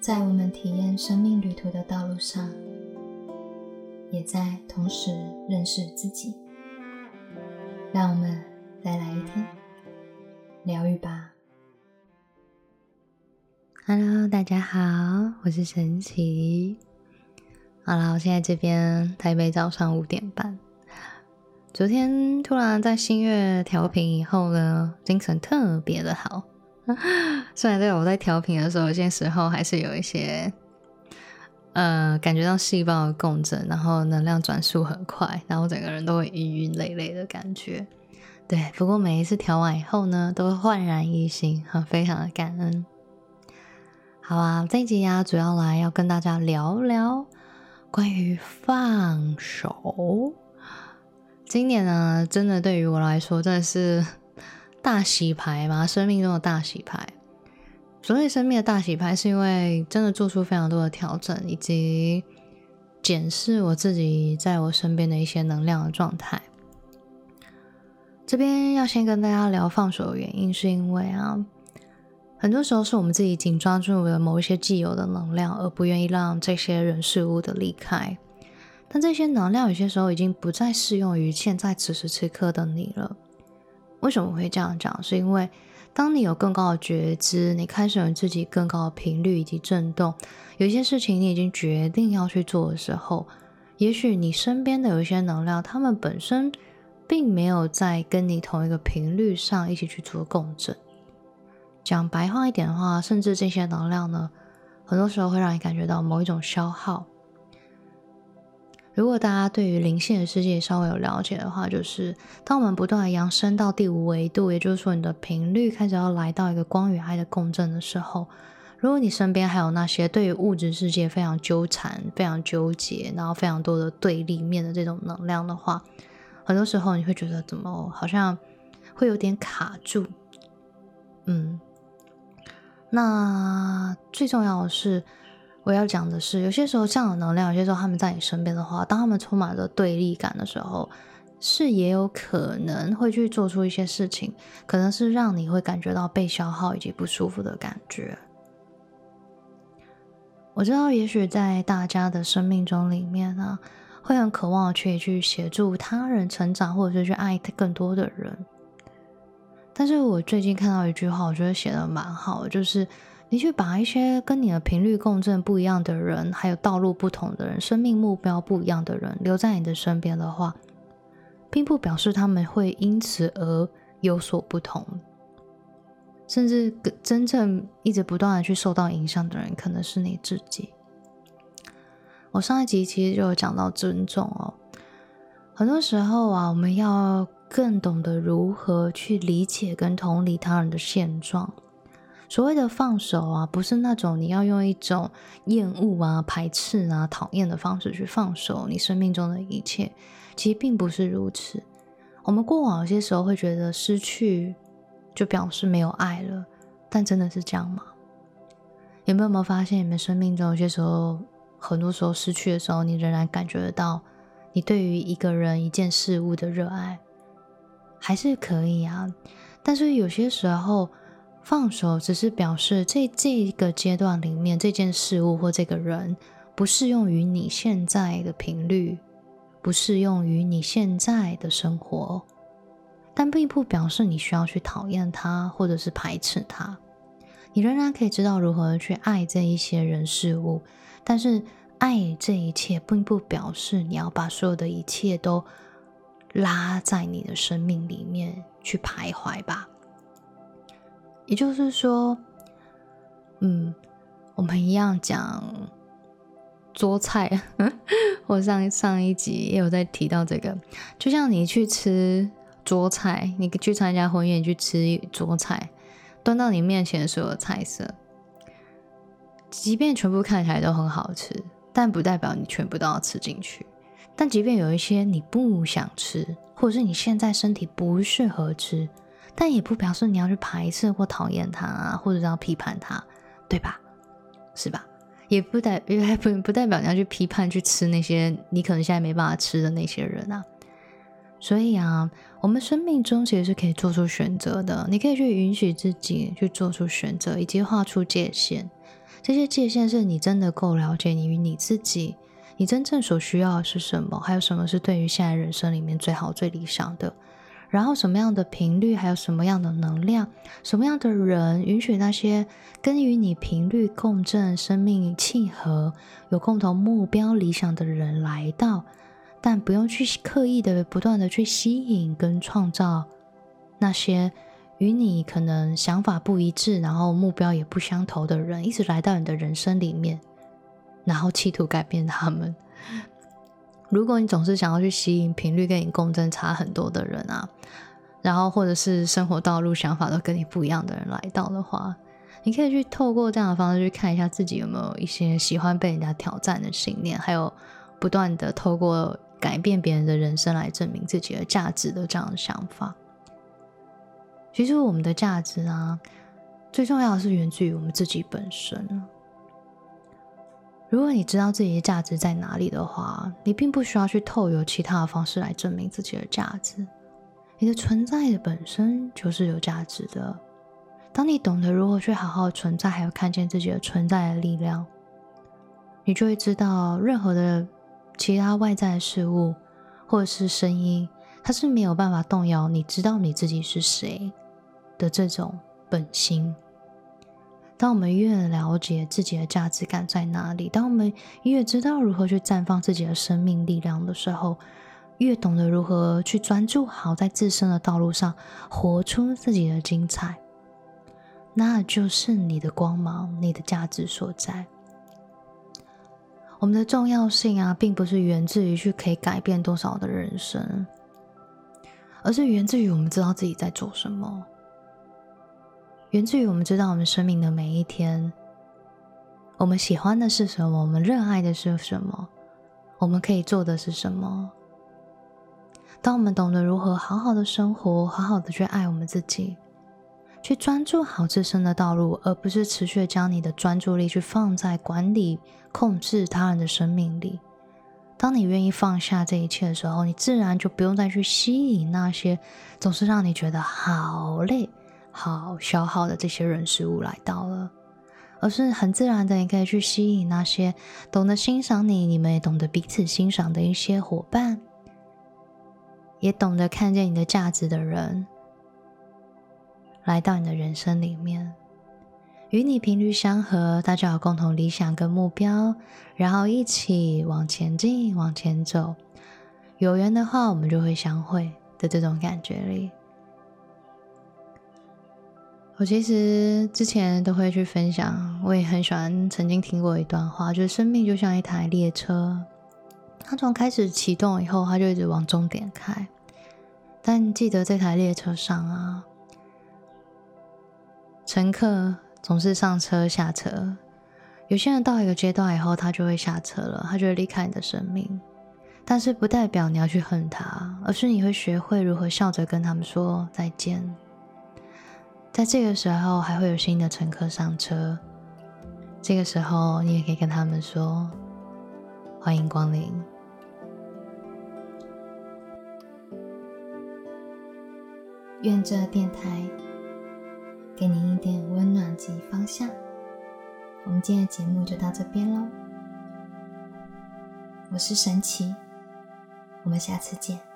在我们体验生命旅途的道路上，也在同时认识自己。让我们再来一天疗愈吧。Hello，大家好，我是神奇。好了，我现在这边台北早上五点半。昨天突然在新月调频以后呢，精神特别的好。虽然在我在调频的时候，有些时候还是有一些，呃，感觉到细胞共振，然后能量转速很快，然后整个人都会晕晕累累的感觉。对，不过每一次调完以后呢，都会焕然一新，很非常的感恩。好啊，这一集呀，主要来要跟大家聊聊关于放手。今年呢，真的对于我来说，真的是。大洗牌嘛，生命中的大洗牌。所谓生命的大洗牌，是因为真的做出非常多的调整，以及检视我自己在我身边的一些能量的状态。这边要先跟大家聊放手的原因，是因为啊，很多时候是我们自己紧抓住了某一些既有的能量，而不愿意让这些人事物的离开。但这些能量有些时候已经不再适用于现在此时此刻的你了。为什么会这样讲？是因为当你有更高的觉知，你开始有自己更高的频率以及震动，有一些事情你已经决定要去做的时候，也许你身边的有一些能量，他们本身并没有在跟你同一个频率上一起去做共振。讲白话一点的话，甚至这些能量呢，很多时候会让你感觉到某一种消耗。如果大家对于灵性的世界稍微有了解的话，就是当我们不断的扬升到第五维度，也就是说你的频率开始要来到一个光与爱的共振的时候，如果你身边还有那些对于物质世界非常纠缠、非常纠结，然后非常多的对立面的这种能量的话，很多时候你会觉得怎么好像会有点卡住。嗯，那最重要的是。我要讲的是，有些时候这样的能量，有些时候他们在你身边的话，当他们充满了对立感的时候，是也有可能会去做出一些事情，可能是让你会感觉到被消耗以及不舒服的感觉。我知道，也许在大家的生命中里面呢，会很渴望去去协助他人成长，或者是去爱更多的人。但是我最近看到一句话，我觉得写的蛮好，就是。你去把一些跟你的频率共振不一样的人，还有道路不同的人、生命目标不一样的人留在你的身边的话，并不表示他们会因此而有所不同。甚至真正一直不断的去受到影响的人，可能是你自己。我上一集其实就有讲到尊重哦，很多时候啊，我们要更懂得如何去理解跟同理他人的现状。所谓的放手啊，不是那种你要用一种厌恶啊、排斥啊、讨厌的方式去放手你生命中的一切，其实并不是如此。我们过往有些时候会觉得失去就表示没有爱了，但真的是这样吗？有没有没有发现，你们生命中有些时候，很多时候失去的时候，你仍然感觉得到你对于一个人、一件事物的热爱，还是可以啊。但是有些时候。放手只是表示，这这个阶段里面，这件事物或这个人不适用于你现在的频率，不适用于你现在的生活，但并不表示你需要去讨厌他或者是排斥他。你仍然可以知道如何去爱这一些人事物，但是爱这一切，并不表示你要把所有的一切都拉在你的生命里面去徘徊吧。也就是说，嗯，我们一样讲桌菜，我上上一集也有在提到这个。就像你去吃桌菜，你去参加婚宴去吃桌菜，端到你面前的所有菜色，即便全部看起来都很好吃，但不代表你全部都要吃进去。但即便有一些你不想吃，或者是你现在身体不适合吃。但也不表示你要去排斥或讨厌他啊，或者要批判他，对吧？是吧？也不代也不不代表你要去批判去吃那些你可能现在没办法吃的那些人啊。所以啊，我们生命中其实是可以做出选择的。你可以去允许自己去做出选择，以及画出界限。这些界限是你真的够了解你与你自己，你真正所需要的是什么，还有什么是对于现在人生里面最好、最理想的。然后什么样的频率，还有什么样的能量，什么样的人，允许那些跟与你频率共振、生命契合、有共同目标、理想的人来到。但不用去刻意的不断的去吸引跟创造那些与你可能想法不一致，然后目标也不相投的人，一直来到你的人生里面，然后企图改变他们。如果你总是想要去吸引频率跟你共振差很多的人啊，然后或者是生活道路、想法都跟你不一样的人来到的话，你可以去透过这样的方式去看一下自己有没有一些喜欢被人家挑战的信念，还有不断的透过。改变别人的人生来证明自己的价值的这样的想法，其实我们的价值啊，最重要的是源自于我们自己本身。如果你知道自己的价值在哪里的话，你并不需要去透由其他的方式来证明自己的价值。你的存在的本身就是有价值的。当你懂得如何去好好存在，还有看见自己的存在的力量，你就会知道任何的。其他外在的事物或者是声音，它是没有办法动摇你知道你自己是谁的这种本心。当我们越了解自己的价值感在哪里，当我们越知道如何去绽放自己的生命力量的时候，越懂得如何去专注好在自身的道路上，活出自己的精彩，那就是你的光芒，你的价值所在。我们的重要性啊，并不是源自于去可以改变多少的人生，而是源自于我们知道自己在做什么，源自于我们知道我们生命的每一天，我们喜欢的是什么，我们热爱的是什么，我们可以做的是什么。当我们懂得如何好好的生活，好好的去爱我们自己。去专注好自身的道路，而不是持续将你的专注力去放在管理、控制他人的生命里。当你愿意放下这一切的时候，你自然就不用再去吸引那些总是让你觉得好累、好消耗的这些人事物来到了，而是很自然的，你可以去吸引那些懂得欣赏你、你们也懂得彼此欣赏的一些伙伴，也懂得看见你的价值的人。来到你的人生里面，与你频率相合，大家有共同理想跟目标，然后一起往前进、往前走。有缘的话，我们就会相会的这种感觉里。我其实之前都会去分享，我也很喜欢曾经听过一段话，就是生命就像一台列车，它从开始启动以后，它就一直往终点开。但记得这台列车上啊。乘客总是上车下车，有些人到一个阶段以后，他就会下车了，他就会离开你的生命。但是不代表你要去恨他，而是你会学会如何笑着跟他们说再见。在这个时候，还会有新的乘客上车，这个时候你也可以跟他们说欢迎光临。愿这电台。给您一点温暖及方向。我们今天的节目就到这边喽。我是神奇，我们下次见。